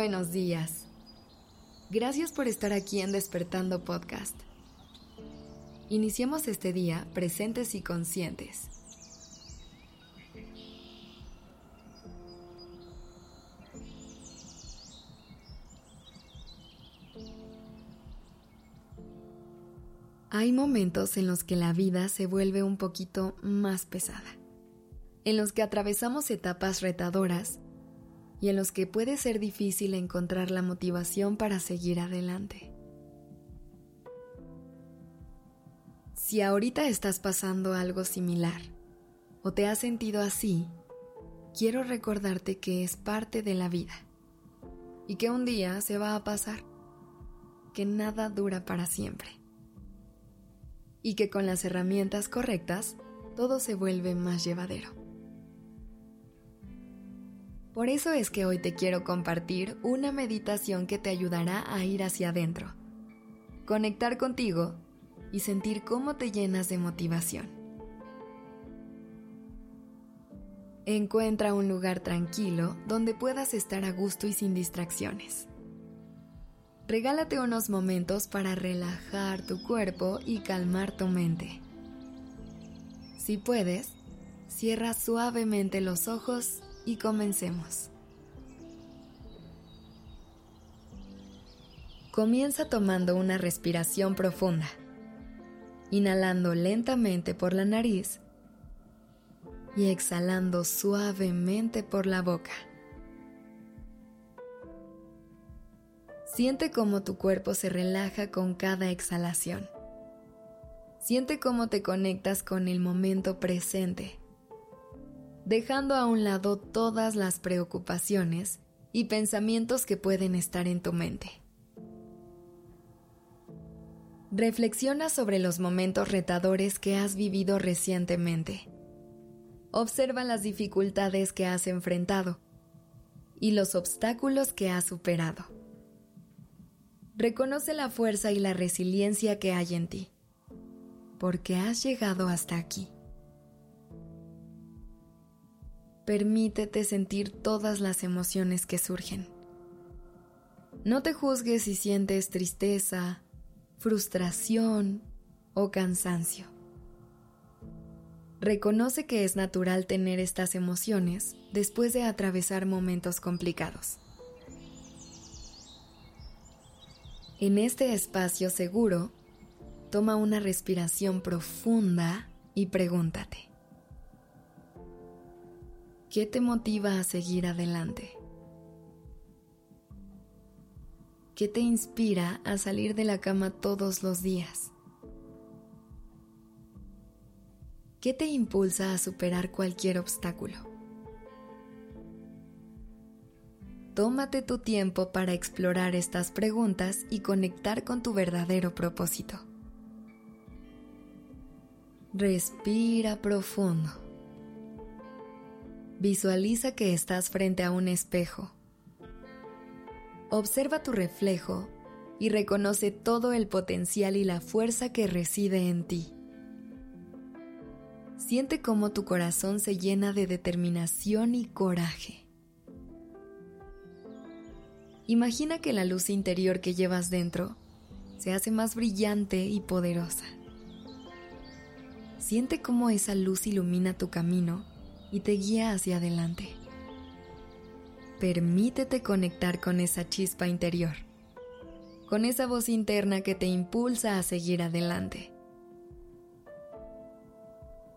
buenos días. Gracias por estar aquí en Despertando Podcast. Iniciemos este día presentes y conscientes. Hay momentos en los que la vida se vuelve un poquito más pesada, en los que atravesamos etapas retadoras y en los que puede ser difícil encontrar la motivación para seguir adelante. Si ahorita estás pasando algo similar o te has sentido así, quiero recordarte que es parte de la vida y que un día se va a pasar, que nada dura para siempre y que con las herramientas correctas todo se vuelve más llevadero. Por eso es que hoy te quiero compartir una meditación que te ayudará a ir hacia adentro, conectar contigo y sentir cómo te llenas de motivación. Encuentra un lugar tranquilo donde puedas estar a gusto y sin distracciones. Regálate unos momentos para relajar tu cuerpo y calmar tu mente. Si puedes, cierra suavemente los ojos y comencemos. Comienza tomando una respiración profunda, inhalando lentamente por la nariz y exhalando suavemente por la boca. Siente cómo tu cuerpo se relaja con cada exhalación. Siente cómo te conectas con el momento presente dejando a un lado todas las preocupaciones y pensamientos que pueden estar en tu mente. Reflexiona sobre los momentos retadores que has vivido recientemente. Observa las dificultades que has enfrentado y los obstáculos que has superado. Reconoce la fuerza y la resiliencia que hay en ti, porque has llegado hasta aquí. Permítete sentir todas las emociones que surgen. No te juzgues si sientes tristeza, frustración o cansancio. Reconoce que es natural tener estas emociones después de atravesar momentos complicados. En este espacio seguro, toma una respiración profunda y pregúntate, ¿Qué te motiva a seguir adelante? ¿Qué te inspira a salir de la cama todos los días? ¿Qué te impulsa a superar cualquier obstáculo? Tómate tu tiempo para explorar estas preguntas y conectar con tu verdadero propósito. Respira profundo. Visualiza que estás frente a un espejo. Observa tu reflejo y reconoce todo el potencial y la fuerza que reside en ti. Siente cómo tu corazón se llena de determinación y coraje. Imagina que la luz interior que llevas dentro se hace más brillante y poderosa. Siente cómo esa luz ilumina tu camino y te guía hacia adelante. Permítete conectar con esa chispa interior, con esa voz interna que te impulsa a seguir adelante.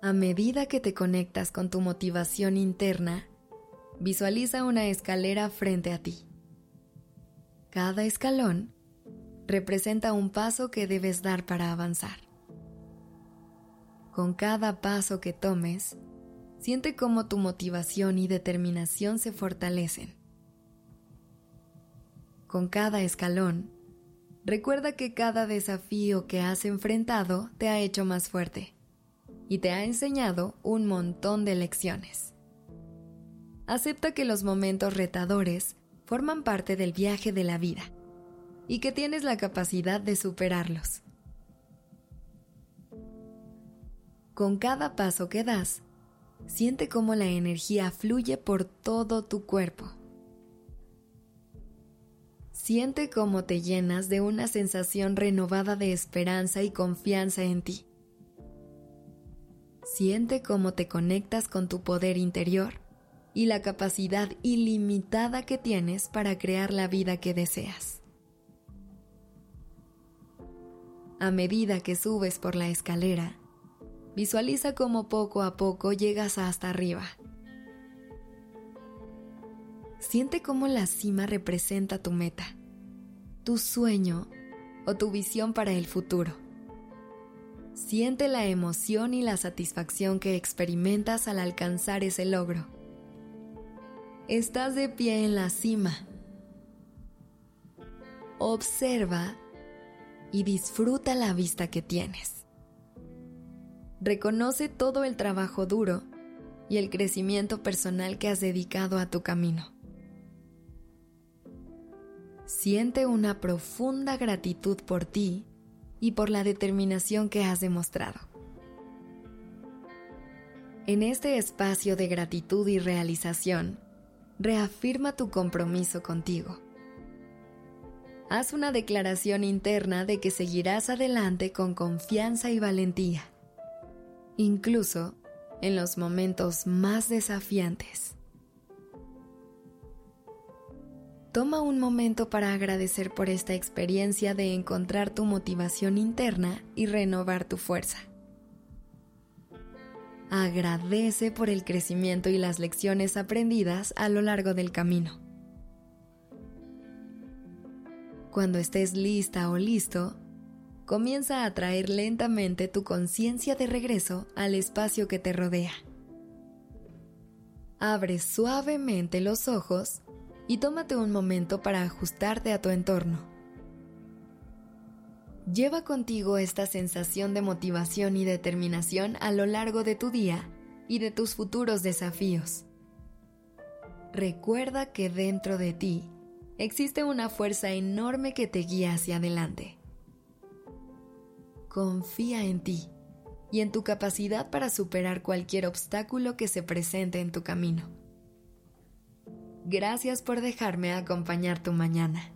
A medida que te conectas con tu motivación interna, visualiza una escalera frente a ti. Cada escalón representa un paso que debes dar para avanzar. Con cada paso que tomes, Siente cómo tu motivación y determinación se fortalecen. Con cada escalón, recuerda que cada desafío que has enfrentado te ha hecho más fuerte y te ha enseñado un montón de lecciones. Acepta que los momentos retadores forman parte del viaje de la vida y que tienes la capacidad de superarlos. Con cada paso que das, Siente cómo la energía fluye por todo tu cuerpo. Siente cómo te llenas de una sensación renovada de esperanza y confianza en ti. Siente cómo te conectas con tu poder interior y la capacidad ilimitada que tienes para crear la vida que deseas. A medida que subes por la escalera, visualiza cómo poco a poco llegas hasta arriba. Siente cómo la cima representa tu meta, tu sueño o tu visión para el futuro. Siente la emoción y la satisfacción que experimentas al alcanzar ese logro. Estás de pie en la cima. Observa y disfruta la vista que tienes. Reconoce todo el trabajo duro y el crecimiento personal que has dedicado a tu camino. Siente una profunda gratitud por ti y por la determinación que has demostrado. En este espacio de gratitud y realización, reafirma tu compromiso contigo. Haz una declaración interna de que seguirás adelante con confianza y valentía, incluso en los momentos más desafiantes. Toma un momento para agradecer por esta experiencia de encontrar tu motivación interna y renovar tu fuerza. Agradece por el crecimiento y las lecciones aprendidas a lo largo del camino. Cuando estés lista o listo, comienza a traer lentamente tu conciencia de regreso al espacio que te rodea. Abre suavemente los ojos y tómate un momento para ajustarte a tu entorno. Lleva contigo esta sensación de motivación y determinación a lo largo de tu día y de tus futuros desafíos. Recuerda que dentro de ti existe una fuerza enorme que te guía hacia adelante. Confía en ti y en tu capacidad para superar cualquier obstáculo que se presente en tu camino. Gracias por dejarme acompañar tu mañana.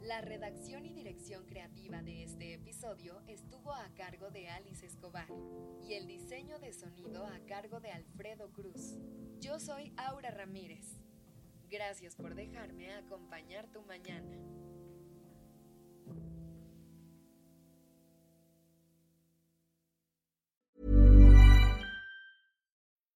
La redacción y dirección creativa de este episodio estuvo a cargo de Alice Escobar y el diseño de sonido a cargo de Alfredo Cruz. Yo soy Aura Ramírez. Gracias por dejarme acompañar tu mañana.